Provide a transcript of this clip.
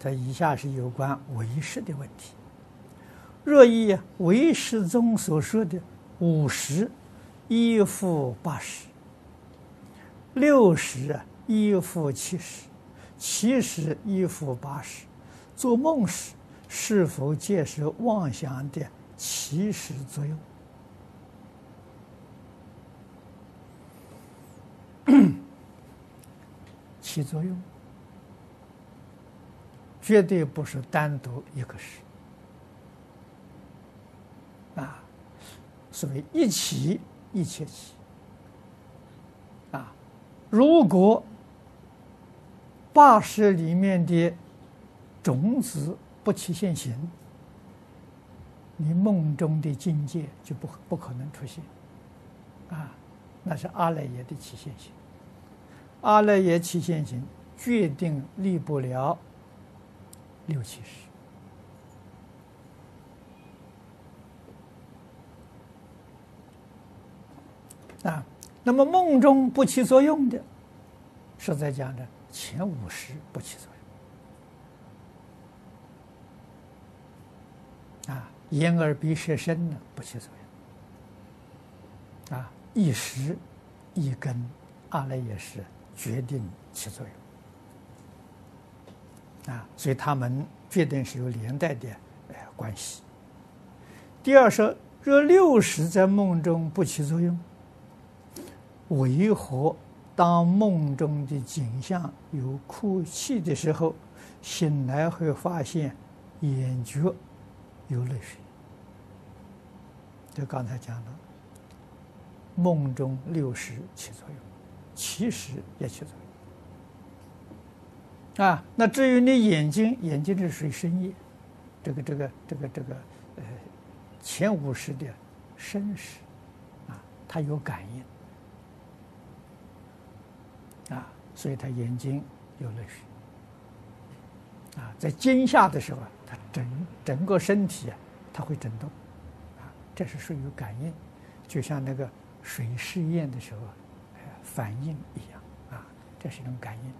这以下是有关唯识的问题。若以唯识宗所说的五识依附八十，六识依附七识，七识依附八十，做梦时是否皆是妄想的起始作用？起作用，绝对不是单独一个识啊，所谓一起一切起啊。如果八识里面的种子不起现行，你梦中的境界就不不可能出现啊，那是阿赖耶的起现行。阿赖耶起现行，决定离不了六七十啊。那么梦中不起作用的，是在讲的前五十不起作用啊。眼耳鼻舌身呢不起作用啊。一时一根阿赖耶识。决定起作用啊，所以他们决定是有连带的呃关系。第二说，若六十在梦中不起作用，为何当梦中的景象有哭泣的时候，醒来会发现眼角有泪水？就刚才讲的，梦中六十起作用。其实也起作用啊。那至于你眼睛，眼睛是属于身业，这个、这个、这个、这个，呃，前五十的身识啊，它有感应啊，所以他眼睛有泪水啊。在惊吓的时候啊，他整整个身体啊，它会震动啊，这是属于感应，就像那个水试验的时候。反应一样啊，这是一种感应。